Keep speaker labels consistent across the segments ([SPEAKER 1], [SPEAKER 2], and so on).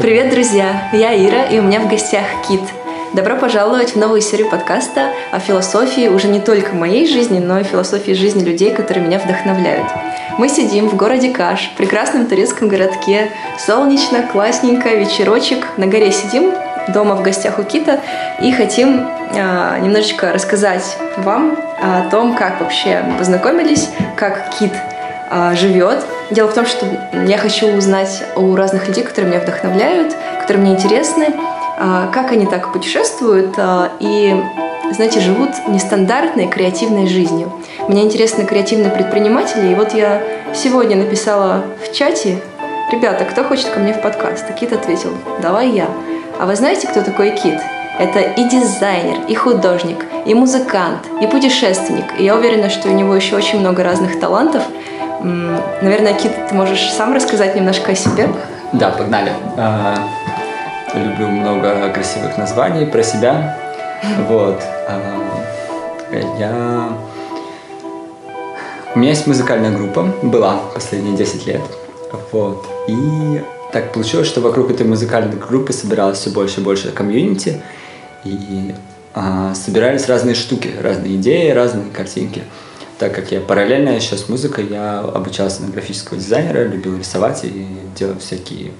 [SPEAKER 1] Привет, друзья! Я Ира, и у меня в гостях Кит. Добро пожаловать в новую серию подкаста о философии уже не только моей жизни, но и философии жизни людей, которые меня вдохновляют. Мы сидим в городе Каш, прекрасном турецком городке. Солнечно, классненько, вечерочек. На горе сидим, дома в гостях у Кита, и хотим э, немножечко рассказать вам о том, как вообще познакомились, как Кит э, живет. Дело в том, что я хочу узнать у разных людей, которые меня вдохновляют, которые мне интересны, э, как они так путешествуют э, и знаете, живут нестандартной креативной жизнью. Мне интересны креативные предприниматели, и вот я сегодня написала в чате, ребята, кто хочет ко мне в подкаст? А Кит ответил, давай я. А вы знаете, кто такой Кит? Это и дизайнер, и художник, и музыкант, и путешественник. И я уверена, что у него еще очень много разных талантов. Наверное, Кит, ты можешь сам рассказать немножко о себе?
[SPEAKER 2] Да, погнали. А, люблю много красивых названий про себя. Вот. А, я... У меня есть музыкальная группа, была последние 10 лет. Вот. И так получилось, что вокруг этой музыкальной группы собиралось все больше и больше комьюнити, и а, собирались разные штуки, разные идеи, разные картинки. Так как я параллельно еще с музыкой, я обучался на графического дизайнера, любил рисовать и делать всякие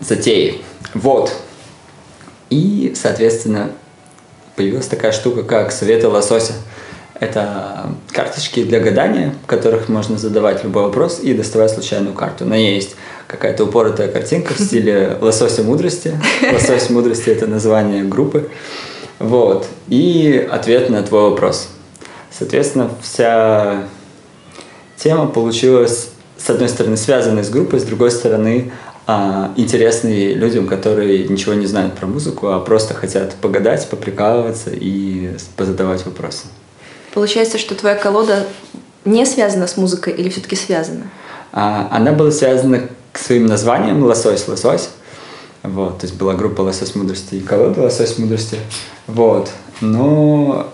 [SPEAKER 2] затеи. Вот. И, соответственно, появилась такая штука, как советы лосося – это карточки для гадания, в которых можно задавать любой вопрос и доставать случайную карту. На ней есть какая-то упоротая картинка в стиле лосося мудрости. Лосось мудрости – это название группы. Вот. И ответ на твой вопрос. Соответственно, вся тема получилась, с одной стороны, связанной с группой, с другой стороны, а, интересной людям, которые ничего не знают про музыку, а просто хотят погадать, поприкалываться и позадавать вопросы.
[SPEAKER 1] Получается, что твоя колода не связана с музыкой или все-таки связана?
[SPEAKER 2] А, она была связана к своим названиям «Лосось, лосось». Вот, то есть была группа «Лосось мудрости» и колода «Лосось мудрости». Вот, но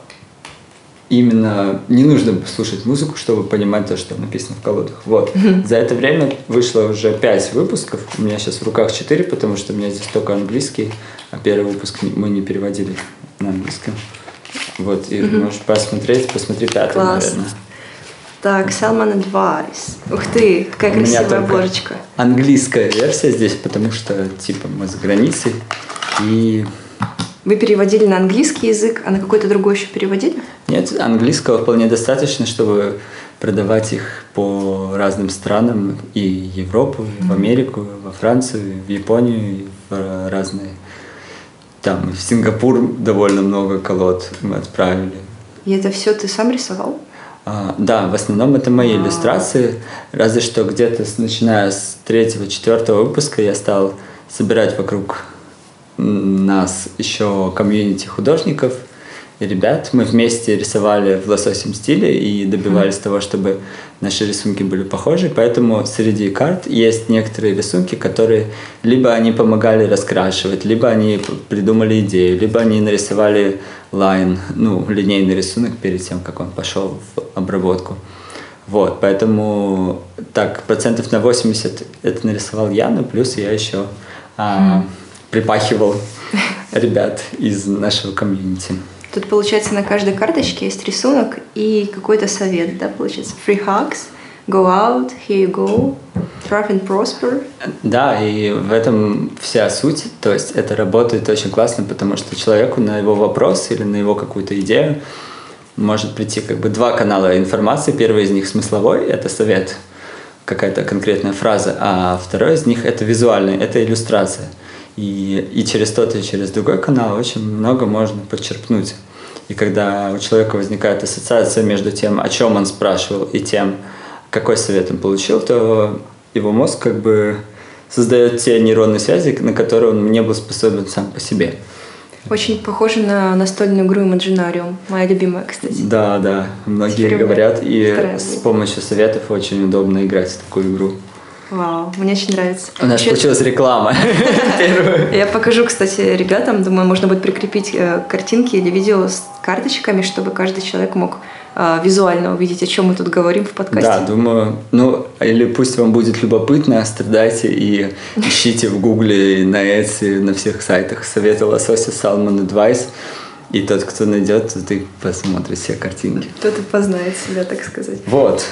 [SPEAKER 2] именно не нужно слушать музыку, чтобы понимать то, что написано в колодах. Вот. За это время вышло уже пять выпусков. У меня сейчас в руках четыре, потому что у меня здесь только английский, а первый выпуск мы не переводили на английском. Вот, и можешь посмотреть, посмотри пятый, Класс. наверное.
[SPEAKER 1] Так, Salmon Advice. Ух ты, какая У красивая обложечка.
[SPEAKER 2] Английская версия здесь, потому что, типа, мы за границей. И
[SPEAKER 1] вы переводили на английский язык, а на какой-то другой еще переводили?
[SPEAKER 2] Нет, английского вполне достаточно, чтобы продавать их по разным странам, и Европу, и в Америку, во Францию, в Японию, и в разные там в Сингапур довольно много колод мы отправили.
[SPEAKER 1] И это все ты сам рисовал?
[SPEAKER 2] А, да, в основном это мои а иллюстрации. Разве что где-то начиная с третьего, четвертого выпуска я стал собирать вокруг нас еще комьюнити художников – ребят. Мы вместе рисовали в лососем стиле и добивались mm. того, чтобы наши рисунки были похожи. Поэтому среди карт есть некоторые рисунки, которые либо они помогали раскрашивать, либо они придумали идею, либо они нарисовали line, ну, линейный рисунок перед тем, как он пошел в обработку. Вот, поэтому так, процентов на 80 это нарисовал я, но плюс я еще а, м-м. Припахивал ребят из нашего комьюнити.
[SPEAKER 1] Тут, получается, на каждой карточке есть рисунок и какой-то совет, да, получается. Free hugs, go out, here you go, thrive and prosper.
[SPEAKER 2] Да, и в этом вся суть. То есть это работает очень классно, потому что человеку на его вопрос или на его какую-то идею может прийти как бы два канала информации. Первый из них смысловой, это совет, какая-то конкретная фраза, а второй из них это визуальный, это иллюстрация. И, и через тот, и через другой канал очень много можно подчерпнуть. И когда у человека возникает ассоциация между тем, о чем он спрашивал, и тем, какой совет он получил, то его мозг как бы создает те нейронные связи, на которые он не был способен сам по себе.
[SPEAKER 1] Очень похоже на настольную игру Imaginarium, моя любимая, кстати.
[SPEAKER 2] Да, да, многие Теперь говорят, и с помощью советов очень удобно играть в такую игру.
[SPEAKER 1] Вау, мне очень нравится.
[SPEAKER 2] У нас Еще... получилась реклама.
[SPEAKER 1] Я покажу, кстати, ребятам. Думаю, можно будет прикрепить э, картинки или видео с карточками, чтобы каждый человек мог а, визуально увидеть, о чем мы тут говорим в подкасте.
[SPEAKER 2] Да, думаю, ну, или пусть вам будет любопытно, страдайте и ищите в Гугле, на Etsy, на всех сайтах советы лосося Salmon Advice. И тот, кто найдет, тот и посмотрит все картинки.
[SPEAKER 1] Кто-то познает себя, так сказать.
[SPEAKER 2] Вот.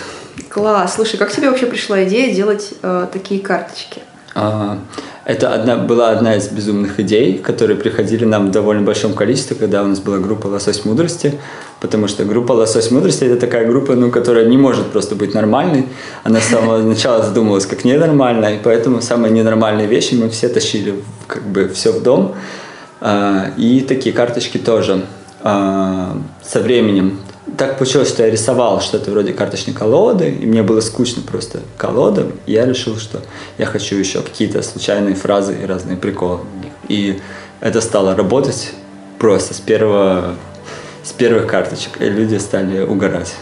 [SPEAKER 1] Класс. Слушай, как тебе вообще пришла идея делать э, такие карточки?
[SPEAKER 2] А, это одна, была одна из безумных идей, которые приходили нам в довольно большом количестве, когда у нас была группа «Лосось мудрости», потому что группа «Лосось мудрости» — это такая группа, ну, которая не может просто быть нормальной. Она с самого начала задумывалась как ненормальная, и поэтому самые ненормальные вещи мы все тащили как бы все в дом. А, и такие карточки тоже а, со временем так получилось, что я рисовал что-то вроде карточной колоды, и мне было скучно просто колода, и я решил, что я хочу еще какие-то случайные фразы и разные приколы. И это стало работать просто с первого с первых карточек, и люди стали угорать.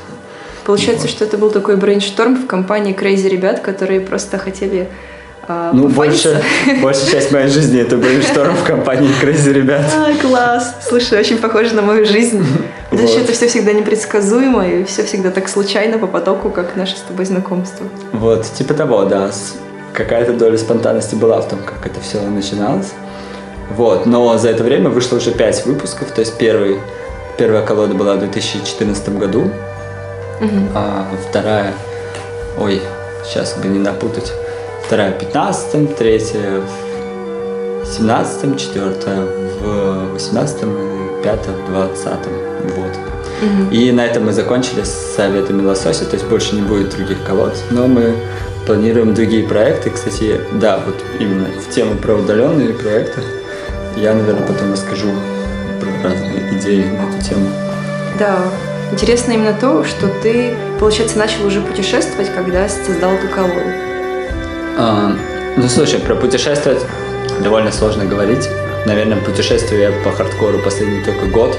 [SPEAKER 1] Получается, вот. что это был такой брейншторм в компании Crazy ребят, которые просто хотели
[SPEAKER 2] ну, больше, большая часть моей жизни это брейншторм в компании Crazy ребят.
[SPEAKER 1] А, класс! Слушай, очень похоже на мою жизнь. Потому что это все всегда непредсказуемо, и все всегда так случайно по потоку, как наше с тобой знакомство.
[SPEAKER 2] Вот, типа того, да. Какая-то доля спонтанности была в том, как это все начиналось. Вот, но за это время вышло уже пять выпусков, то есть первый, первая колода была в 2014 году, угу. а вторая, ой, сейчас бы не напутать, вторая в 15 третья в 17 четвертая в 18 и пятая в 20 вот. Угу. И на этом мы закончили с советами лосося, то есть больше не будет других колод, но мы планируем другие проекты. Кстати, да, вот именно в тему про удаленные проекты я, наверное, потом расскажу про разные идеи на эту тему.
[SPEAKER 1] Да, интересно именно то, что ты, получается, начал уже путешествовать, когда создал эту колоду.
[SPEAKER 2] А, ну, слушай, про путешествовать довольно сложно говорить. Наверное, путешествую я по хардкору последний только год.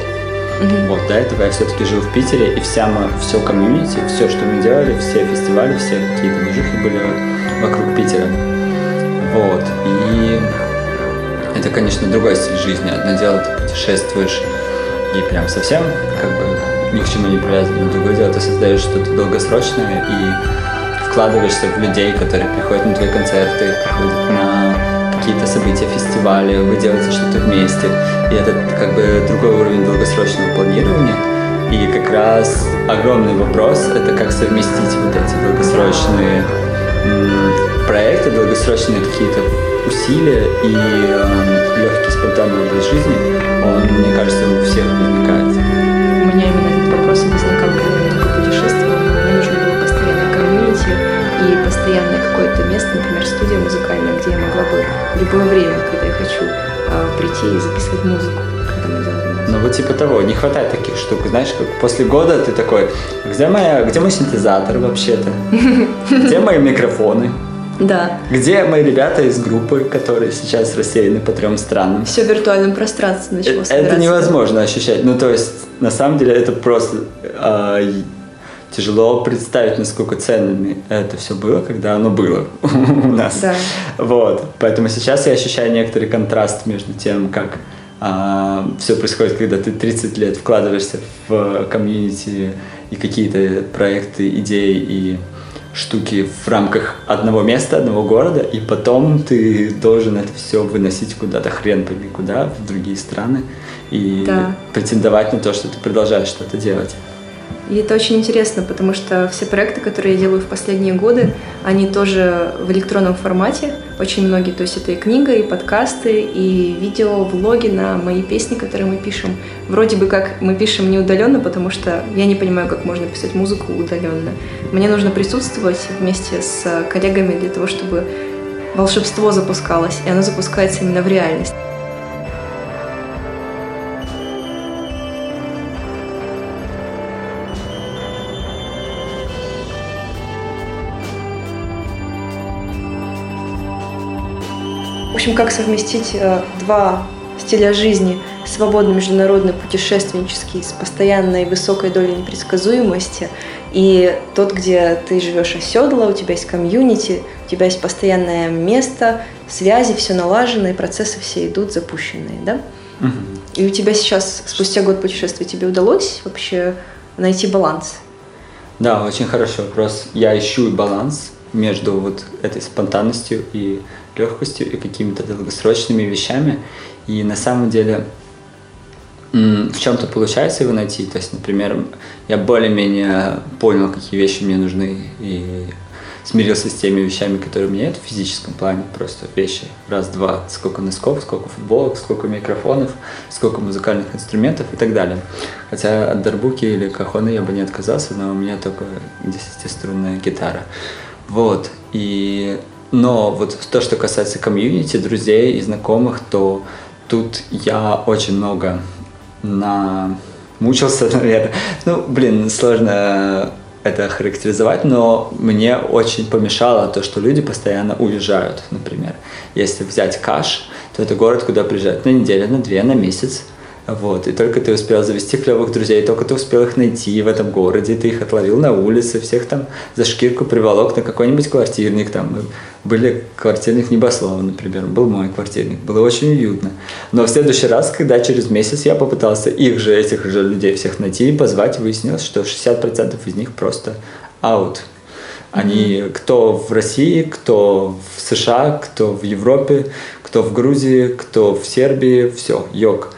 [SPEAKER 2] Mm-hmm. Вот, до этого я все-таки жил в Питере, и вся мы, все комьюнити, все, что мы делали, все фестивали, все какие-то движухи были вокруг Питера. Вот, и это, конечно, другой стиль жизни. Одно дело, ты путешествуешь и прям совсем как бы ни к чему не привязан. Другое дело, ты создаешь что-то долгосрочное и вкладываешься в людей, которые приходят на твои концерты, приходят на какие-то события, фестивали, вы делаете что-то вместе. И это как бы другой уровень долгосрочного планирования. И как раз огромный вопрос – это как совместить вот эти долгосрочные проекты, долгосрочные какие-то усилия и э, легкий спонтанный образ жизни, он, мне кажется, у всех возникает.
[SPEAKER 1] Постоянное какое-то место, например, студия музыкальная, где я могла бы в любое время, когда я хочу, э, прийти и записывать музыку, когда мы делаем
[SPEAKER 2] ну вот типа того, не хватает таких штук, знаешь, как после года ты такой, где моя, где мой синтезатор вообще-то, где мои микрофоны,
[SPEAKER 1] да.
[SPEAKER 2] Где мои ребята из группы, которые сейчас рассеяны по трем странам?
[SPEAKER 1] Все в виртуальном пространстве начало
[SPEAKER 2] Это, это невозможно ощущать. Ну, то есть, на самом деле, это просто э, тяжело представить, насколько ценными это все было, когда оно было у нас.
[SPEAKER 1] Да.
[SPEAKER 2] Вот. Поэтому сейчас я ощущаю некоторый контраст между тем, как а, все происходит, когда ты 30 лет вкладываешься в комьюнити и какие-то проекты, идеи и штуки в рамках одного места, одного города, и потом ты должен это все выносить куда-то хрен пойми куда, в другие страны, и да. претендовать на то, что ты продолжаешь что-то делать.
[SPEAKER 1] И это очень интересно, потому что все проекты, которые я делаю в последние годы, они тоже в электронном формате, очень многие. То есть это и книга, и подкасты, и видео, влоги на мои песни, которые мы пишем. Вроде бы как мы пишем не удаленно, потому что я не понимаю, как можно писать музыку удаленно. Мне нужно присутствовать вместе с коллегами для того, чтобы волшебство запускалось, и оно запускается именно в реальность. Общем, как совместить э, два стиля жизни, свободный международный путешественнический с постоянной высокой долей непредсказуемости, и тот, где ты живешь оседло, у тебя есть комьюнити, у тебя есть постоянное место, связи, все налажено, и процессы все идут запущенные, да? Угу. И у тебя сейчас, спустя год путешествия, тебе удалось вообще найти баланс?
[SPEAKER 2] Да, очень хороший вопрос. Я ищу баланс между вот этой спонтанностью и легкостью и какими-то долгосрочными вещами. И на самом деле в чем-то получается его найти. То есть, например, я более-менее понял, какие вещи мне нужны и смирился с теми вещами, которые у меня нет в физическом плане, просто вещи. Раз-два, сколько носков, сколько футболок, сколько микрофонов, сколько музыкальных инструментов и так далее. Хотя от дарбуки или кахоны я бы не отказался, но у меня только десятиструнная гитара. Вот. И... Но вот то, что касается комьюнити, друзей и знакомых, то тут я очень много на мучился, наверное. Ну, блин, сложно это характеризовать, но мне очень помешало то, что люди постоянно уезжают, например. Если взять Каш, то это город, куда приезжают на неделю, на две, на месяц. Вот, и только ты успел завести клевых друзей, только ты успел их найти в этом городе, ты их отловил на улице, всех там за шкирку приволок на какой-нибудь квартирник, там были квартирник Небослова, например, был мой квартирник, было очень уютно. Но в следующий раз, когда через месяц я попытался их же, этих же людей всех найти и позвать, выяснилось, что 60% из них просто аут. Они mm-hmm. кто в России, кто в США, кто в Европе, кто в Грузии, кто в Сербии, все, йог.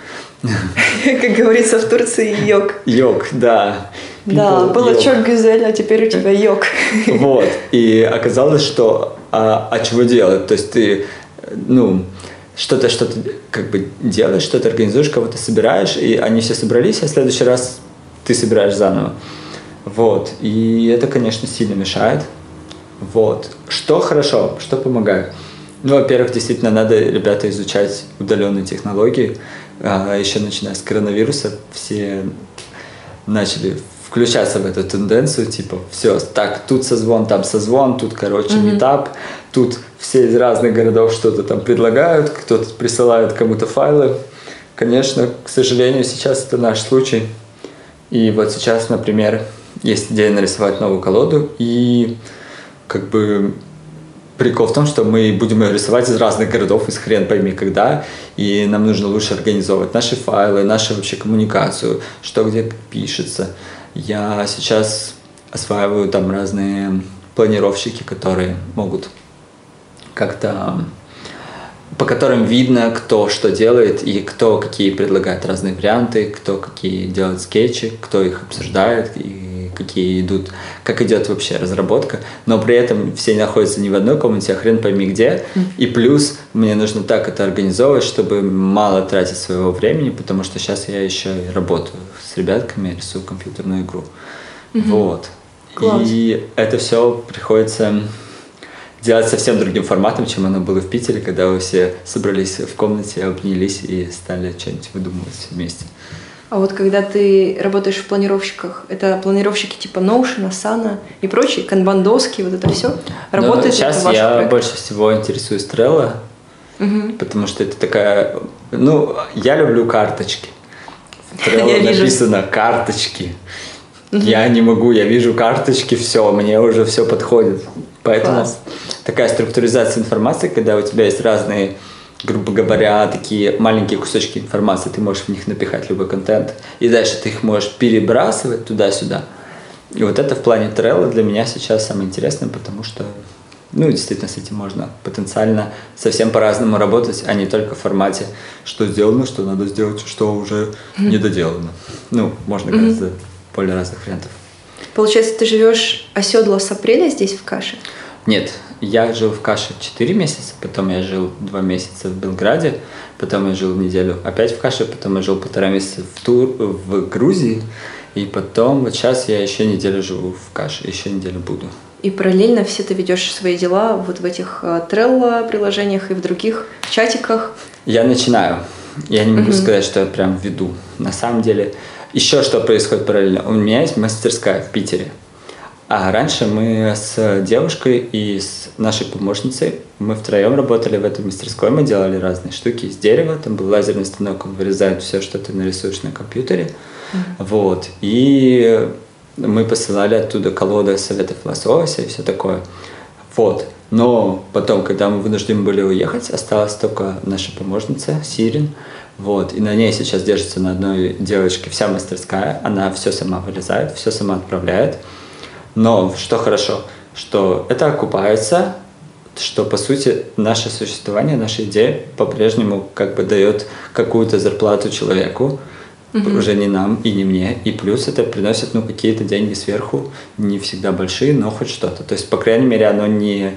[SPEAKER 1] Как говорится в Турции, йог.
[SPEAKER 2] Йог, да.
[SPEAKER 1] Да, было чок гюзель, а теперь у тебя йог.
[SPEAKER 2] Вот. И оказалось, что а, а чего делать? То есть ты, ну, что-то, что-то как бы делаешь, что-то организуешь, кого-то собираешь, и они все собрались, а в следующий раз ты собираешь заново. Вот. И это, конечно, сильно мешает. Вот. Что хорошо, что помогает? Ну, во-первых, действительно надо, ребята, изучать удаленные технологии. А, еще начиная с коронавируса, все начали включаться в эту тенденцию, типа, все, так, тут созвон, там созвон, тут, короче, mm-hmm. метап, тут все из разных городов что-то там предлагают, кто-то присылает кому-то файлы. Конечно, к сожалению, сейчас это наш случай. И вот сейчас, например, есть идея нарисовать новую колоду, и как бы прикол в том, что мы будем ее рисовать из разных городов, из хрен пойми когда, и нам нужно лучше организовывать наши файлы, нашу вообще коммуникацию, что где пишется. Я сейчас осваиваю там разные планировщики, которые могут как-то по которым видно, кто что делает и кто какие предлагает разные варианты, кто какие делает скетчи, кто их обсуждает и какие идут, как идет вообще разработка, но при этом все находятся не в одной комнате, а хрен пойми где. И плюс мне нужно так это организовывать, чтобы мало тратить своего времени, потому что сейчас я еще и работаю с ребятками, рисую компьютерную игру. Угу. Вот. Класс. И это все приходится делать совсем другим форматом, чем оно было в Питере, когда вы все собрались в комнате, обнялись и стали что-нибудь выдумывать вместе.
[SPEAKER 1] А вот когда ты работаешь в планировщиках, это планировщики типа Notion, Asana и прочие, канбандоски, вот это все работает?
[SPEAKER 2] Ну, сейчас я проект? больше всего интересуюсь Trello, угу. потому что это такая... Ну, я люблю карточки. В Trello написано «карточки». Угу. Я не могу, я вижу карточки, все, мне уже все подходит. Поэтому Класс. такая структуризация информации, когда у тебя есть разные, грубо говоря, такие маленькие кусочки информации, ты можешь в них напихать любой контент, и дальше ты их можешь перебрасывать туда-сюда. И вот это в плане Trello для меня сейчас самое интересное, потому что ну, действительно, с этим можно потенциально совсем по-разному работать, а не только в формате, что сделано, что надо сделать, что уже не доделано. Ну, можно гораздо более разных вариантов.
[SPEAKER 1] Получается, ты живешь оседло с апреля здесь, в Каше?
[SPEAKER 2] Нет, я жил в Каше 4 месяца, потом я жил 2 месяца в Белграде, потом я жил неделю опять в Каше, потом я жил полтора месяца в, Тур, в Грузии, и потом вот сейчас я еще неделю живу в Каше, еще неделю буду.
[SPEAKER 1] И параллельно все ты ведешь свои дела вот в этих Trello приложениях и в других чатиках?
[SPEAKER 2] Я начинаю. Я не могу угу. сказать, что я прям веду. На самом деле, еще что происходит параллельно? У меня есть мастерская в Питере. А раньше мы с девушкой и с нашей помощницей, мы втроем работали в этой мастерской, мы делали разные штуки из дерева, там был лазерный станок, он вырезает все, что ты нарисуешь на компьютере. Mm-hmm. Вот. И мы посылали оттуда колоды советов лосося и все такое. Вот. Но потом, когда мы вынуждены были уехать, осталась только наша помощница Сирин. Вот. И на ней сейчас держится на одной девочке вся мастерская. Она все сама вырезает, все сама отправляет. Но что хорошо, что это окупается, что по сути наше существование, наша идея по-прежнему как бы дает какую-то зарплату человеку, угу. уже не нам и не мне. И плюс это приносит ну, какие-то деньги сверху, не всегда большие, но хоть что-то. То есть, по крайней мере, оно не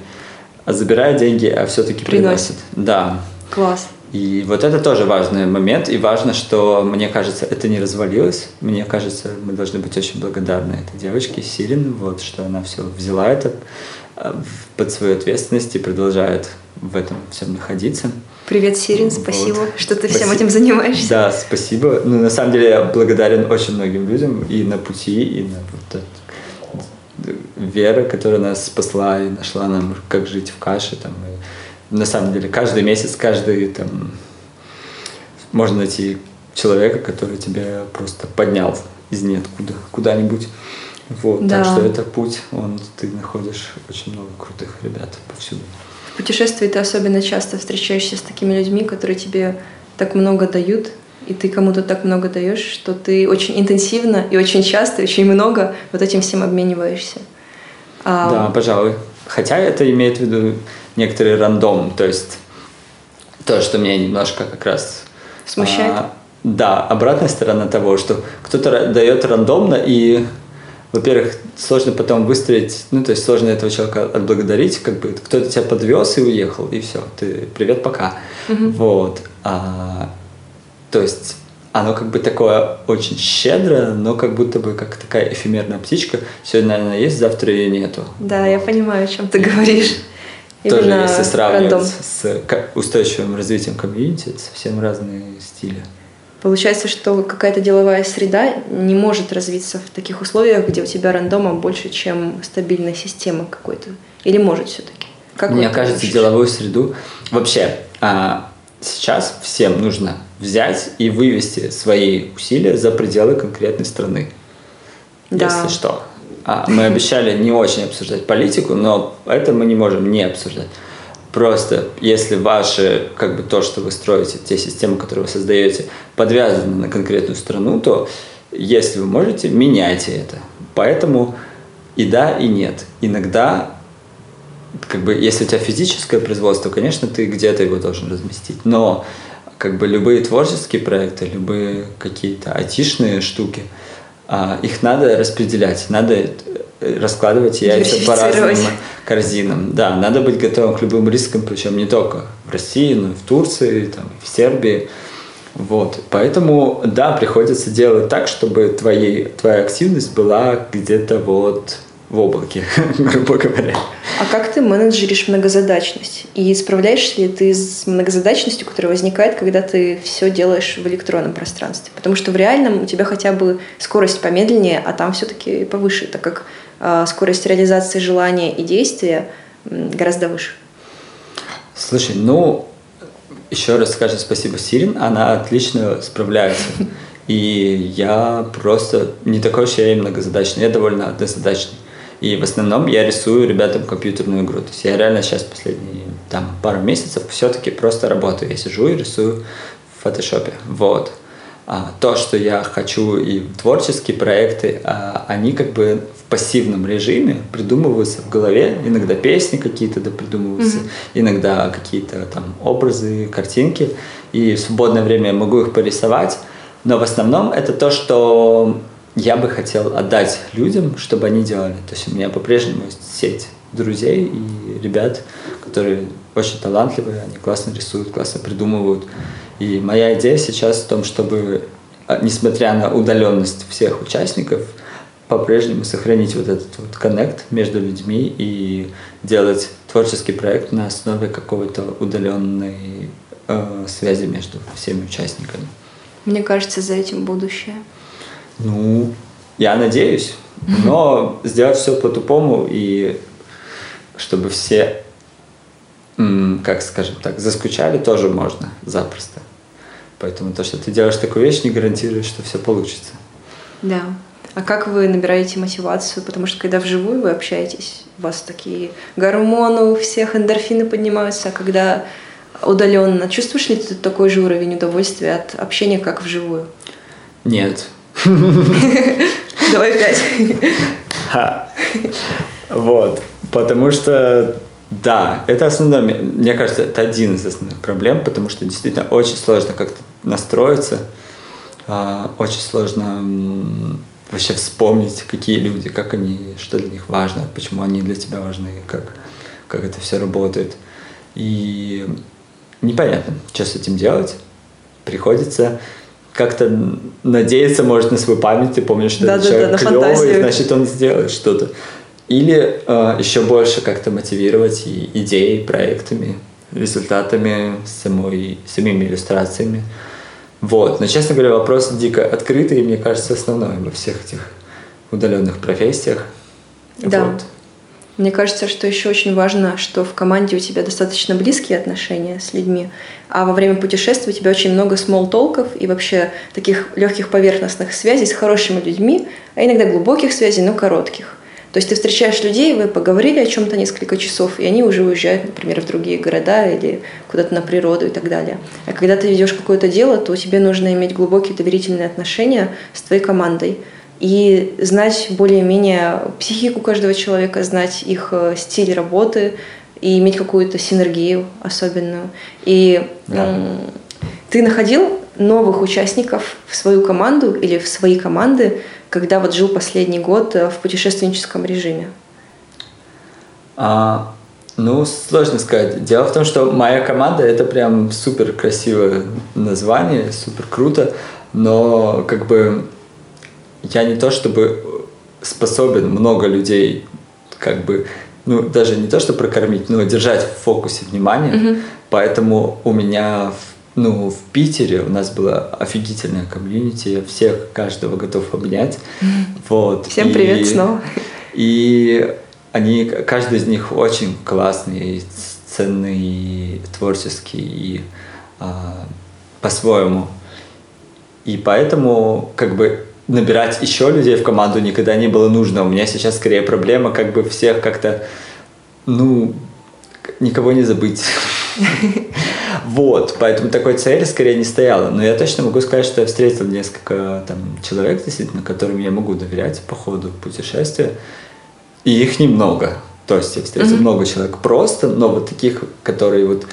[SPEAKER 2] забирает деньги, а все-таки приносит. приносит. Да.
[SPEAKER 1] Класс.
[SPEAKER 2] И вот это тоже важный момент, и важно, что, мне кажется, это не развалилось. Мне кажется, мы должны быть очень благодарны этой девочке, Сирин, вот, что она все взяла это э, под свою ответственность и продолжает в этом всем находиться.
[SPEAKER 1] Привет, Сирин, спасибо, вот. что ты спасибо. всем этим занимаешься.
[SPEAKER 2] Да, спасибо. Ну, на самом деле, я благодарен очень многим людям и на пути, и на вот это, Вера, которая нас спасла и нашла нам, как жить в каше. Там, и, на самом деле, каждый месяц, каждый там, можно найти человека, который тебя просто поднял из ниоткуда, куда-нибудь. Вот, да. так что это путь, он, ты находишь очень много крутых ребят повсюду
[SPEAKER 1] путешествии ты особенно часто встречаешься с такими людьми, которые тебе так много дают, и ты кому-то так много даешь, что ты очень интенсивно и очень часто, очень много вот этим всем обмениваешься.
[SPEAKER 2] А... Да, пожалуй. Хотя это имеет в виду некоторый рандом, то есть то, что меня немножко как раз
[SPEAKER 1] смущает. А,
[SPEAKER 2] да, обратная сторона того, что кто-то дает рандомно и во-первых, сложно потом выстроить, ну, то есть сложно этого человека отблагодарить, как бы кто-то тебя подвез и уехал, и все, ты привет, пока. Mm-hmm. Вот. А, то есть оно как бы такое очень щедрое, но как будто бы как такая эфемерная птичка. Сегодня, наверное, есть, завтра ее нету.
[SPEAKER 1] Да, я понимаю, о чем ты говоришь.
[SPEAKER 2] Тоже Именно если сравнивать рандом. с устойчивым развитием комьюнити, это совсем разные стили.
[SPEAKER 1] Получается, что какая-то деловая среда не может развиться в таких условиях, где у тебя рандома больше, чем стабильная система какой-то. Или может все-таки?
[SPEAKER 2] Как Мне кажется, ищете? деловую среду вообще а, сейчас всем нужно взять и вывести свои усилия за пределы конкретной страны. Да. Если что. А, мы обещали не очень обсуждать политику, но это мы не можем не обсуждать. Просто если ваши, как бы то, что вы строите, те системы, которые вы создаете, подвязаны на конкретную страну, то если вы можете, меняйте это. Поэтому и да, и нет. Иногда, как бы, если у тебя физическое производство, конечно, ты где-то его должен разместить. Но как бы любые творческие проекты, любые какие-то айтишные штуки, а, их надо распределять, надо раскладывать яйца по разным корзинам. Да, надо быть готовым к любым рискам, причем не только в России, но и в Турции, там, в Сербии. Вот. Поэтому, да, приходится делать так, чтобы твоей, твоя активность была где-то вот в облаке, грубо говоря.
[SPEAKER 1] А как ты менеджеришь многозадачность? И справляешься ли ты с многозадачностью, которая возникает, когда ты все делаешь в электронном пространстве? Потому что в реальном у тебя хотя бы скорость помедленнее, а там все-таки повыше, так как э, скорость реализации желания и действия гораздо выше.
[SPEAKER 2] Слушай, ну, еще раз скажу спасибо Сирин, она отлично справляется. И я просто не такой уж я и многозадачный, я довольно однозадачный. И в основном я рисую ребятам компьютерную игру. То есть я реально сейчас последние там, пару месяцев все-таки просто работаю. Я сижу и рисую в фотошопе. Вот. А, то, что я хочу и творческие проекты, а, они как бы в пассивном режиме придумываются в голове. Иногда песни какие-то да, придумываются, mm-hmm. иногда какие-то там образы, картинки. И в свободное время я могу их порисовать. Но в основном это то, что я бы хотел отдать людям, чтобы они делали. То есть у меня по-прежнему есть сеть друзей и ребят, которые очень талантливые, они классно рисуют, классно придумывают. И моя идея сейчас в том, чтобы, а, несмотря на удаленность всех участников, по-прежнему сохранить вот этот вот коннект между людьми и делать творческий проект на основе какой-то удаленной э, связи между всеми участниками.
[SPEAKER 1] Мне кажется, за этим будущее.
[SPEAKER 2] Ну, я надеюсь, но сделать все по-тупому и чтобы все, как скажем так, заскучали, тоже можно запросто. Поэтому то, что ты делаешь такую вещь, не гарантирует, что все получится.
[SPEAKER 1] Да. А как вы набираете мотивацию? Потому что когда вживую вы общаетесь, у вас такие гормоны у всех, эндорфины поднимаются, а когда удаленно, чувствуешь ли ты такой же уровень удовольствия от общения, как вживую?
[SPEAKER 2] Нет.
[SPEAKER 1] Давай пять.
[SPEAKER 2] Вот. Потому что да, это основное, мне кажется, это один из основных проблем, потому что действительно очень сложно как-то настроиться, а, очень сложно вообще вспомнить, какие люди, как они, что для них важно, почему они для тебя важны, как, как это все работает. И непонятно, что с этим делать. Приходится как-то надеяться, может, на свою память, ты помнишь, что
[SPEAKER 1] да,
[SPEAKER 2] этот
[SPEAKER 1] да,
[SPEAKER 2] человек
[SPEAKER 1] да,
[SPEAKER 2] клевый, значит, он сделает что-то. Или э, еще больше как-то мотивировать и идеей, проектами, результатами, самой, самими иллюстрациями. Вот. Но, честно говоря, вопрос дико открытый, и мне кажется, основной во всех этих удаленных профессиях.
[SPEAKER 1] Да.
[SPEAKER 2] Вот.
[SPEAKER 1] Мне кажется, что еще очень важно, что в команде у тебя достаточно близкие отношения с людьми, а во время путешествий у тебя очень много смол-толков и вообще таких легких поверхностных связей с хорошими людьми, а иногда глубоких связей, но коротких. То есть ты встречаешь людей, вы поговорили о чем-то несколько часов, и они уже уезжают, например, в другие города или куда-то на природу и так далее. А когда ты ведешь какое-то дело, то тебе нужно иметь глубокие доверительные отношения с твоей командой и знать более-менее психику каждого человека, знать их э, стиль работы и иметь какую-то синергию особенную. И да. ты находил новых участников в свою команду или в свои команды, когда вот жил последний год э, в путешественническом режиме?
[SPEAKER 2] А, ну, сложно сказать. Дело в том, что моя команда это прям супер красивое название, супер круто, но как бы я не то чтобы способен много людей как бы ну даже не то что прокормить, но держать в фокусе внимания, mm-hmm. поэтому у меня ну, в Питере у нас была офигительная комьюнити, я всех, каждого готов обнять. Вот.
[SPEAKER 1] Всем привет и, снова.
[SPEAKER 2] И они, каждый из них очень классный, ценный, творческий и а, по-своему. И поэтому, как бы, набирать еще людей в команду никогда не было нужно. У меня сейчас скорее проблема, как бы, всех как-то, ну, никого не забыть. Вот, поэтому такой цели скорее не стояло. Но я точно могу сказать, что я встретил несколько там, человек, действительно, которым я могу доверять по ходу путешествия. И их немного. То есть я встретил mm-hmm. много человек просто, но вот таких, которые вот,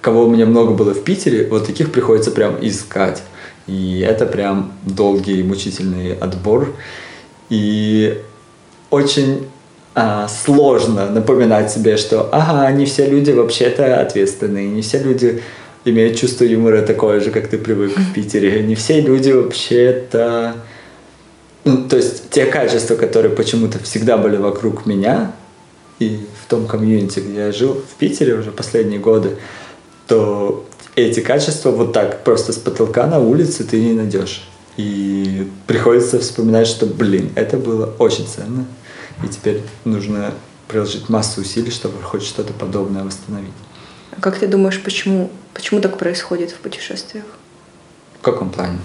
[SPEAKER 2] кого у меня много было в Питере, вот таких приходится прям искать. И это прям долгий, мучительный отбор. И очень а, сложно напоминать себе, что ага, не все люди вообще-то ответственные, не все люди имеют чувство юмора такое же, как ты привык в Питере, не все люди вообще-то... Ну, то есть те качества, которые почему-то всегда были вокруг меня, и в том комьюнити, где я жил в Питере уже последние годы, то эти качества вот так просто с потолка на улице ты не найдешь. И приходится вспоминать, что, блин, это было очень ценно и теперь нужно приложить массу усилий, чтобы хоть что-то подобное восстановить.
[SPEAKER 1] А как ты думаешь, почему, почему так происходит в путешествиях?
[SPEAKER 2] В каком плане?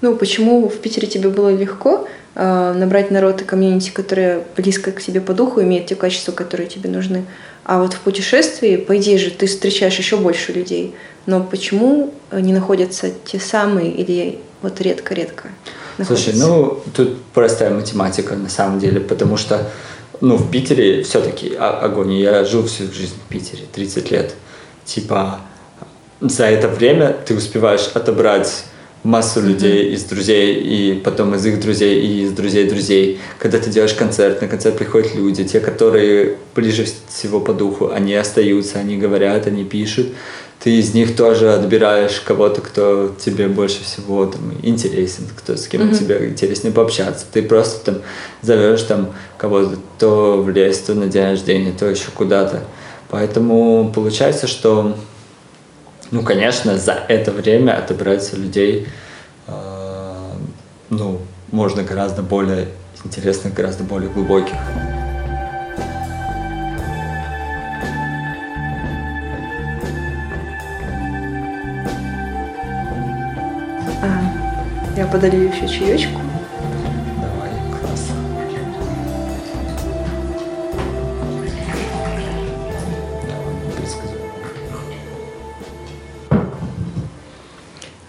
[SPEAKER 1] Ну, почему в Питере тебе было легко э, набрать народ и комьюнити, которые близко к тебе по духу, имеют те качества, которые тебе нужны, а вот в путешествии, по идее же, ты встречаешь еще больше людей, но почему не находятся те самые или вот редко-редко?
[SPEAKER 2] Слушай, ну тут простая математика на самом деле, потому что ну, в Питере все-таки огонь. Я жил всю жизнь в Питере, 30 лет. Типа, за это время ты успеваешь отобрать массу людей из друзей, и потом из их друзей, и из друзей друзей. Когда ты делаешь концерт, на концерт приходят люди, те, которые ближе всего по духу, они остаются, они говорят, они пишут ты из них тоже отбираешь кого-то, кто тебе больше всего там, интересен, кто с кем mm-hmm. тебе интереснее пообщаться. Ты просто там зовешь там кого-то то в лес, то на день рождения, то еще куда-то. Поэтому получается, что, ну, конечно, за это время отобраться людей, э, ну, можно гораздо более интересных, гораздо более глубоких.
[SPEAKER 1] Я подолью еще чаечку.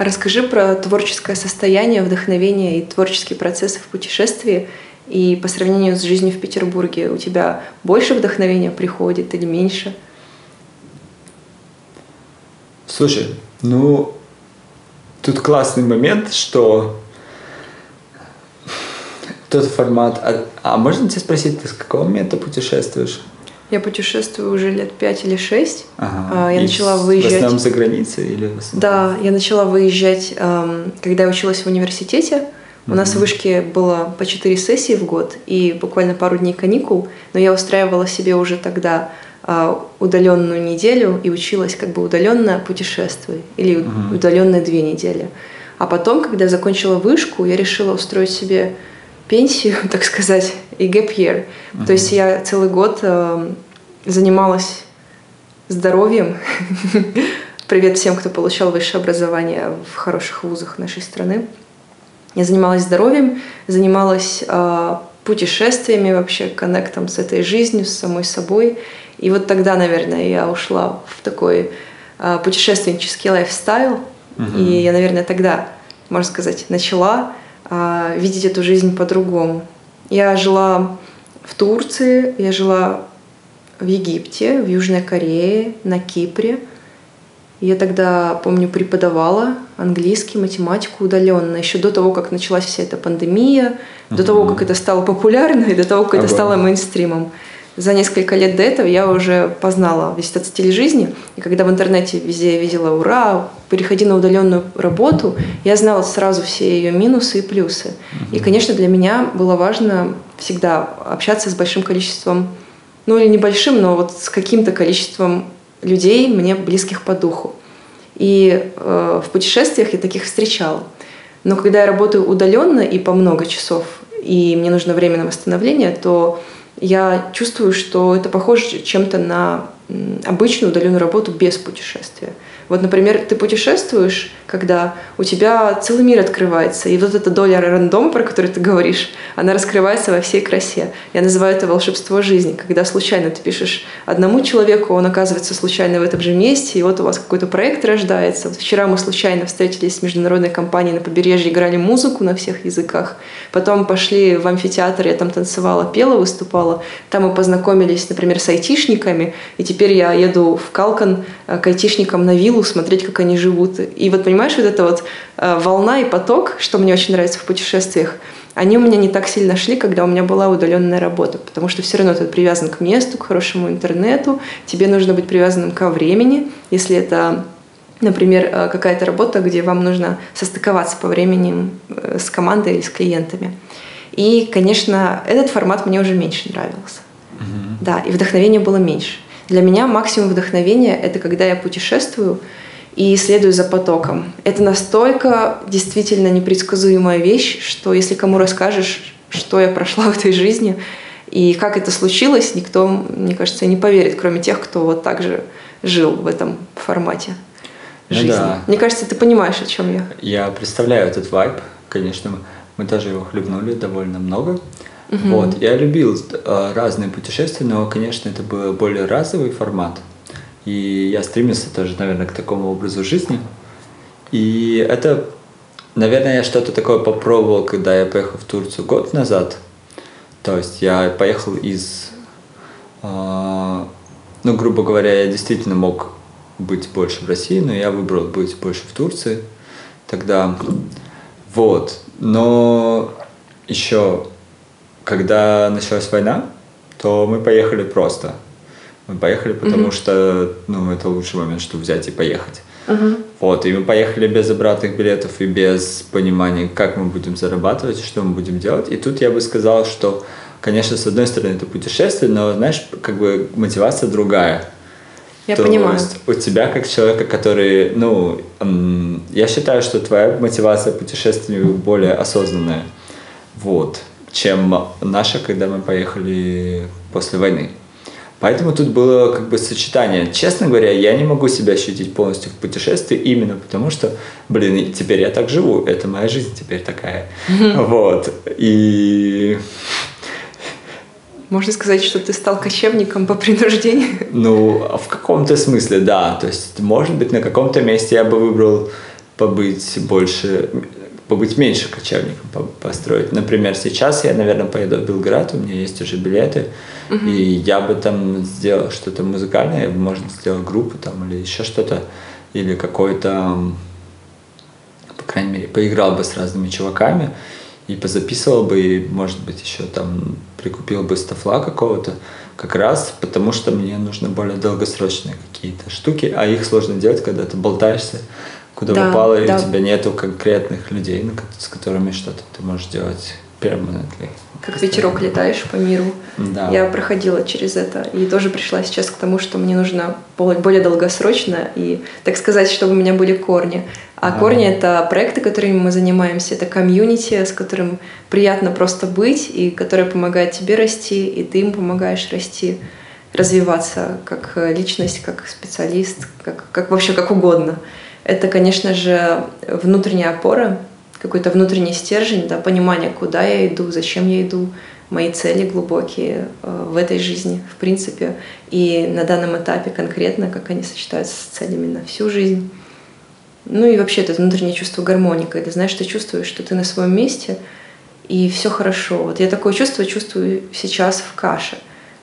[SPEAKER 1] Расскажи про творческое состояние, вдохновение и творческие процессы в путешествии. И по сравнению с жизнью в Петербурге, у тебя больше вдохновения приходит или меньше?
[SPEAKER 2] Слушай, ну, тут классный момент, что тот формат... А, а можно тебя спросить, ты с какого момента путешествуешь?
[SPEAKER 1] Я путешествую уже лет пять или шесть.
[SPEAKER 2] Ага.
[SPEAKER 1] Я
[SPEAKER 2] И
[SPEAKER 1] начала
[SPEAKER 2] в
[SPEAKER 1] выезжать.
[SPEAKER 2] основном за границей или в основном?
[SPEAKER 1] Да, я начала выезжать, эм, когда я училась в университете. У нас в вышке было по четыре сессии в год и буквально пару дней каникул, но я устраивала себе уже тогда а, удаленную неделю и училась как бы удаленно путешествуй или удаленные две недели. А потом, когда я закончила вышку, я решила устроить себе пенсию, так сказать, и gap year. То есть я целый год эм, занималась здоровьем. Привет всем, кто получал высшее образование в хороших вузах нашей страны. Я занималась здоровьем, занималась э, путешествиями вообще, коннектом с этой жизнью, с самой собой. И вот тогда, наверное, я ушла в такой э, путешественнический лайфстайл.
[SPEAKER 2] Мгм.
[SPEAKER 1] И я, наверное, тогда, можно сказать, начала э, видеть эту жизнь по-другому. Я жила в Турции, я жила в Египте, в Южной Корее, на Кипре. Я тогда, помню, преподавала английский, математику удаленно, еще до того, как началась вся эта пандемия, до того, как это стало популярно и до того, как это стало мейнстримом. За несколько лет до этого я уже познала весь этот стиль жизни, и когда в интернете везде я видела «Ура!», переходи на удаленную работу, я знала сразу все ее минусы и плюсы. И, конечно, для меня было важно всегда общаться с большим количеством, ну или небольшим, но вот с каким-то количеством людей, мне близких по духу. И э, в путешествиях я таких встречала. Но когда я работаю удаленно и по много часов, и мне нужно время на восстановление, то я чувствую, что это похоже чем-то на обычную удаленную работу без путешествия. Вот, например, ты путешествуешь, когда у тебя целый мир открывается, и вот эта доля рандома, про которую ты говоришь, она раскрывается во всей красе. Я называю это волшебство жизни, когда случайно ты пишешь одному человеку, он оказывается случайно в этом же месте, и вот у вас какой-то проект рождается. Вот вчера мы случайно встретились с международной компанией на побережье, играли музыку на всех языках, потом пошли в амфитеатр, я там танцевала, пела, выступала, там мы познакомились, например, с айтишниками, и теперь я еду в Калкан э, к айтишникам на виллу смотреть, как они живут. И вот понимаешь, вот эта вот э, волна и поток, что мне очень нравится в путешествиях, они у меня не так сильно шли, когда у меня была удаленная работа, потому что все равно ты привязан к месту, к хорошему интернету, тебе нужно быть привязанным ко времени, если это Например, э, какая-то работа, где вам нужно состыковаться по времени э, с командой или с клиентами. И, конечно, этот формат мне уже меньше нравился.
[SPEAKER 2] Мгм.
[SPEAKER 1] Да, и вдохновения было меньше. Для меня максимум вдохновения — это когда я путешествую и следую за потоком. Это настолько действительно непредсказуемая вещь, что если кому расскажешь, что я прошла в этой жизни и как это случилось, никто, мне кажется, не поверит, кроме тех, кто вот так же жил в этом формате
[SPEAKER 2] Ну
[SPEAKER 1] жизни.
[SPEAKER 2] да.
[SPEAKER 1] Мне кажется, ты понимаешь, о чем я.
[SPEAKER 2] Я представляю этот вайб, конечно, мы тоже его хлебнули довольно много. Вот, я любил э, разные путешествия, но, конечно, это был более разовый формат. И я стремился тоже, наверное, к такому образу жизни. И это, наверное, я что-то такое попробовал, когда я поехал в Турцию год назад. То есть я поехал из, э, ну, грубо говоря, я действительно мог быть больше в России, но я выбрал быть больше в Турции. Тогда вот. Но еще, когда началась война, то мы поехали просто. Мы поехали, потому что, ну, это лучший момент, чтобы взять и поехать. Вот, и мы поехали без обратных билетов и без понимания, как мы будем зарабатывать, что мы будем делать. И тут я бы сказал, что, конечно, с одной стороны это путешествие, но, знаешь, как бы мотивация другая.
[SPEAKER 1] Я
[SPEAKER 2] То
[SPEAKER 1] понимаю.
[SPEAKER 2] есть у тебя как человека, который, ну, я считаю, что твоя мотивация путешествия более осознанная, вот, чем наша, когда мы поехали после войны. Поэтому тут было как бы сочетание. Честно говоря, я не могу себя ощутить полностью в путешествии именно потому, что, блин, теперь я так живу, это моя жизнь теперь такая. Вот. И
[SPEAKER 1] Можно сказать, что ты стал кочевником по принуждению.
[SPEAKER 2] Ну, в каком-то смысле, да. То есть, может быть, на каком-то месте я бы выбрал побыть больше, побыть меньше кочевником, построить. Например, сейчас я, наверное, поеду в Белград, у меня есть уже билеты, угу. и я бы там сделал что-то музыкальное, можно сделать группу там или еще что-то, или какой-то, по крайней мере, поиграл бы с разными чуваками и позаписывал бы, и, может быть, еще там прикупил бы стафла какого-то, как раз потому, что мне нужны более долгосрочные какие-то штуки, а их сложно делать, когда ты болтаешься куда да, попало, да. и у тебя нету конкретных людей, с которыми что-то ты можешь делать permanently.
[SPEAKER 1] Как ветерок летаешь по миру. Да. Я проходила через это и тоже пришла сейчас к тому, что мне нужно более долгосрочно и, так сказать, чтобы у меня были корни. А, а корни — это проекты, которыми мы занимаемся, это комьюнити, с которым приятно просто быть, и которое помогает тебе расти, и ты им помогаешь расти, развиваться как личность, как специалист, как, как вообще как угодно. Это, конечно же, внутренняя опора, какой-то внутренний стержень, да, понимание, куда я иду, зачем я иду, мои цели глубокие э, в этой жизни, в принципе, и на данном этапе конкретно, как они сочетаются с целями на всю жизнь. Ну и вообще это внутреннее чувство гармонии, когда знаешь, ты чувствуешь, что ты на своем месте, и все хорошо. Вот я такое чувство чувствую сейчас в каше,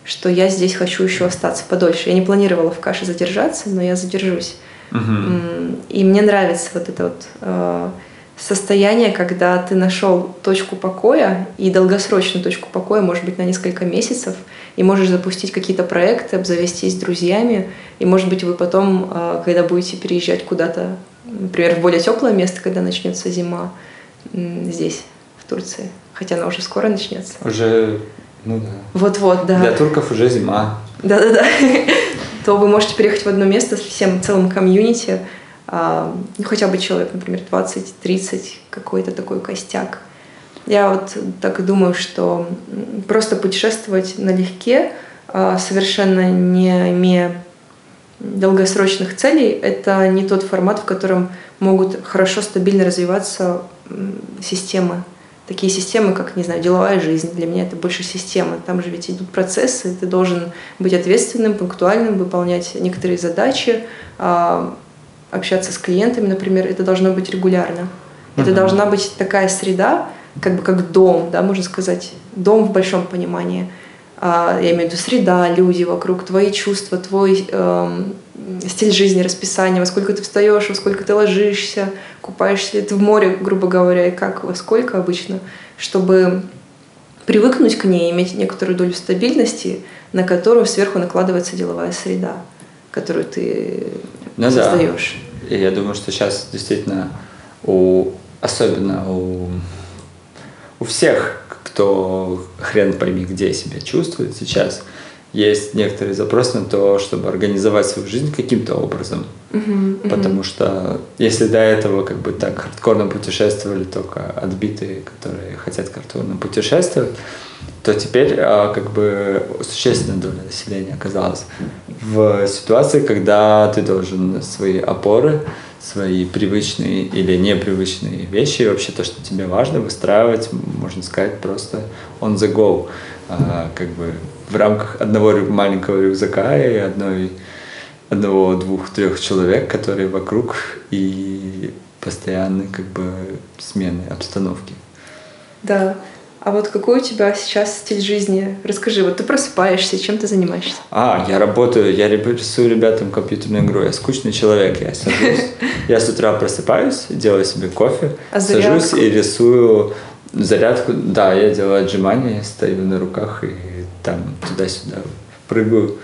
[SPEAKER 1] что я здесь хочу еще остаться подольше. Я не планировала в каше задержаться, но я задержусь. Угу. И мне нравится вот это вот э, состояние, когда ты нашел точку покоя и долгосрочную точку покоя, может быть, на несколько месяцев, и можешь запустить какие-то проекты, обзавестись друзьями, и, может быть, вы потом, э, когда будете переезжать куда-то, например, в более теплое место, когда начнется зима здесь, в Турции, хотя она уже скоро начнется.
[SPEAKER 2] Уже, ну да.
[SPEAKER 1] Вот-вот, да.
[SPEAKER 2] Для турков уже зима.
[SPEAKER 1] Да-да-да. То вы можете переехать в одно место с всем целым комьюнити, а, ну, хотя бы человек, например, 20-30, какой-то такой костяк. Я вот так думаю, что просто путешествовать налегке, а, совершенно не имея долгосрочных целей, это не тот формат, в котором могут хорошо, стабильно развиваться системы. Такие системы, как, не знаю, деловая жизнь. Для меня это больше система. Там же ведь идут процессы, ты должен быть ответственным, пунктуальным, выполнять некоторые задачи, а, общаться с клиентами, например, это должно быть регулярно. Это uh-huh. должна быть такая среда, как бы как дом, да, можно сказать, дом в большом понимании. А, я имею в виду среда, люди вокруг, твои чувства, твой эм, стиль жизни, расписание, во сколько ты встаешь, во сколько ты ложишься, купаешься ли ты в море, грубо говоря, и как, во сколько обычно, чтобы привыкнуть к ней, иметь некоторую долю стабильности, на которую сверху накладывается деловая среда, которую ты ну, создаешь.
[SPEAKER 2] Да. И я думаю, что сейчас действительно у особенно у, у всех, кто хрен пойми где себя чувствует сейчас, есть некоторый запрос на то, чтобы организовать свою жизнь каким-то образом. Uh-huh, Потому что если до этого как бы так хардкорно путешествовали только отбитые, которые хотят хардкорно путешествовать, то теперь а, как бы существенная доля населения оказалась в ситуации, когда ты должен свои опоры, свои привычные или непривычные вещи, вообще то, что тебе важно, выстраивать, можно сказать, просто on the go, а, как бы в рамках одного маленького рюкзака и одной, одного, двух, трех человек, которые вокруг и постоянной как бы смены обстановки.
[SPEAKER 1] Да. А вот какой у тебя сейчас стиль жизни? Расскажи, вот ты просыпаешься, чем ты занимаешься?
[SPEAKER 2] А, я работаю, я рисую ребятам компьютерную игру. Я скучный человек, я сажусь. Я с утра просыпаюсь, делаю себе кофе, а сажусь и рисую зарядку. Да, я делаю отжимания, стою на руках и там туда-сюда прыгаю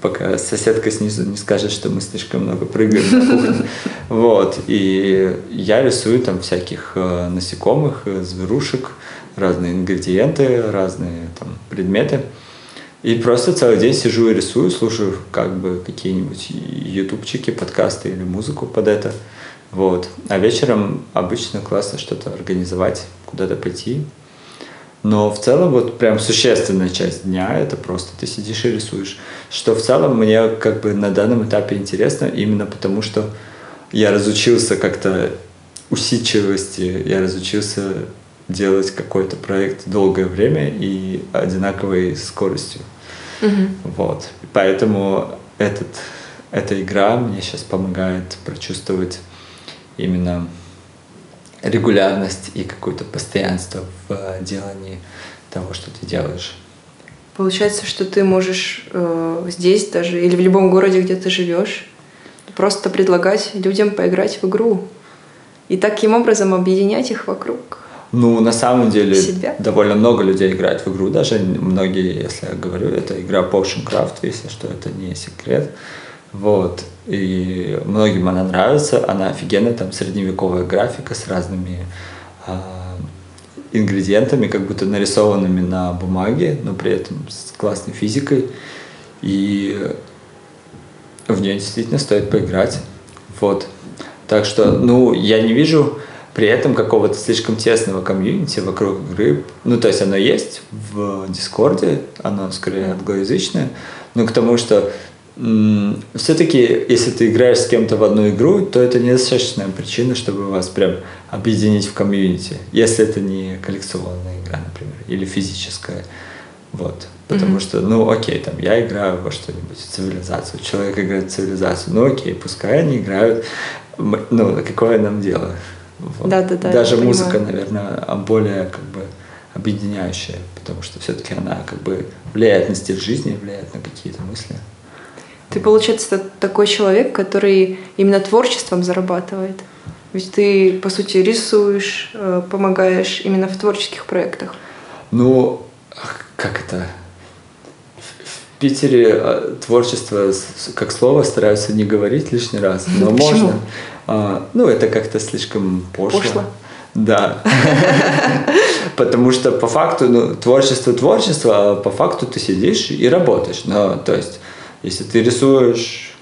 [SPEAKER 2] пока соседка снизу не скажет, что мы слишком много прыгаем на кухне. Вот. И я рисую там всяких э, насекомых, э, зверушек, разные ингредиенты, разные там предметы. И просто целый день сижу и рисую, слушаю как бы какие-нибудь ютубчики, подкасты или музыку под это. Вот. А вечером обычно классно что-то организовать, куда-то пойти. Но в целом вот прям существенная часть дня это просто ты сидишь и рисуешь. Что в целом мне как бы на данном этапе интересно именно потому, что я разучился как-то усидчивости, я разучился делать какой-то проект долгое время и одинаковой скоростью. Mm-hmm. Вот. Поэтому этот, эта игра мне сейчас помогает прочувствовать именно регулярность и какое-то постоянство в э, делании того, что ты делаешь.
[SPEAKER 1] Получается, что ты можешь э, здесь даже или в любом городе, где ты живешь, просто предлагать людям поиграть в игру и таким образом объединять их вокруг.
[SPEAKER 2] Ну, на самом деле,
[SPEAKER 1] себя.
[SPEAKER 2] довольно много людей играет в игру. Даже многие, если я говорю, это игра Potion Craft, если что, это не секрет. Вот. И многим она нравится. Она офигенная, там средневековая графика с разными э, ингредиентами, как будто нарисованными на бумаге, но при этом с классной физикой. И в нее действительно стоит поиграть. Вот. Так что, ну, я не вижу при этом какого-то слишком тесного комьюнити вокруг игры. Ну, то есть оно есть в Discord е, оно скорее англоязычное, но к тому, что все-таки, если ты играешь с кем-то в одну игру, то это недостаточная причина, чтобы вас прям объединить в комьюнити, если это не коллекционная игра, например, или физическая. Вот. Потому mm-hmm. что, ну, окей, там, я играю во что-нибудь, цивилизацию, человек играет в цивилизацию, ну, окей, пускай они играют, ну, какое нам дело?
[SPEAKER 1] Вот. Да, да, да.
[SPEAKER 2] Даже музыка, понимаю. наверное, более, как бы, объединяющая, потому что все-таки она, как бы, влияет на стиль жизни, влияет на какие-то мысли.
[SPEAKER 1] Ты, получается, такой человек, который именно творчеством зарабатывает. Ведь ты, по сути, рисуешь, э, помогаешь именно в творческих проектах.
[SPEAKER 2] Ну, как это? В Питере э, творчество как слово стараются не говорить лишний раз, но Почему? можно. А, ну, это как-то слишком пошло. Пошло. Да. Потому что по факту, ну, творчество творчество, а по факту ты сидишь и работаешь. Но, то есть если ты рисуешь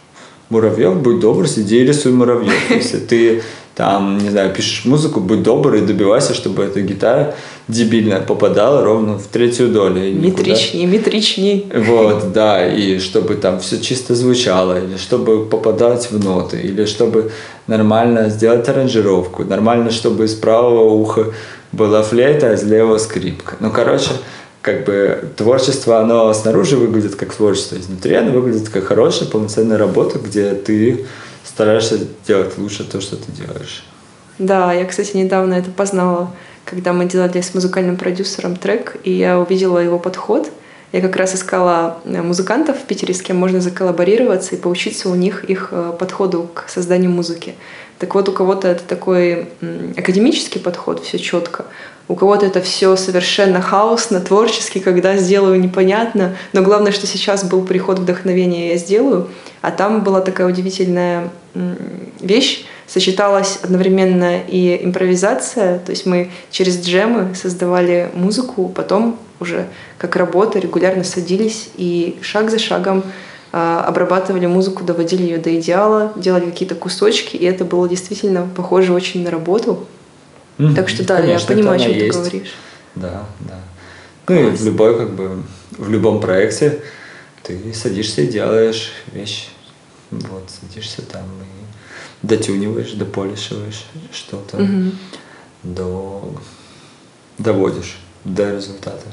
[SPEAKER 2] муравьев, будь добр, сиди и рисуй муравьев. Если ты там, не знаю, пишешь музыку, будь добр и добивайся, чтобы эта гитара дебильная попадала ровно в третью долю.
[SPEAKER 1] Метричней, метричней.
[SPEAKER 2] Вот, да, и чтобы там все чисто звучало, или чтобы попадать в ноты, или чтобы нормально сделать аранжировку, нормально, чтобы из правого уха была флейта, а из левого скрипка. Ну, короче, как бы творчество, оно снаружи выглядит как творчество, изнутри оно выглядит как хорошая полноценная работа, где ты стараешься делать лучше то, что ты делаешь.
[SPEAKER 1] Да, я, кстати, недавно это познала, когда мы делали с музыкальным продюсером трек, и я увидела его подход. Я как раз искала э, музыкантов в Питере, с кем можно заколлаборироваться и поучиться у них их э, подходу к созданию музыки. Так вот, у кого-то это такой академический подход, все четко, у кого-то это все совершенно хаосно, творчески, когда сделаю непонятно. Но главное, что сейчас был приход вдохновения, я сделаю. А там была такая удивительная вещь. Сочеталась одновременно и импровизация, то есть мы через джемы создавали музыку, потом уже как работа регулярно садились и шаг за шагом а, обрабатывали музыку, доводили ее до идеала, делали какие-то кусочки, и это было действительно похоже очень на работу. Mm-hmm. Так что да, Конечно, я понимаю, о чем ты есть. говоришь.
[SPEAKER 2] Да, да. Ну и в любой, как бы, в любом проекте ты садишься и делаешь вещь. Вот, садишься там и дотюниваешь, дополишиваешь что-то, mm-hmm. до доводишь до результата.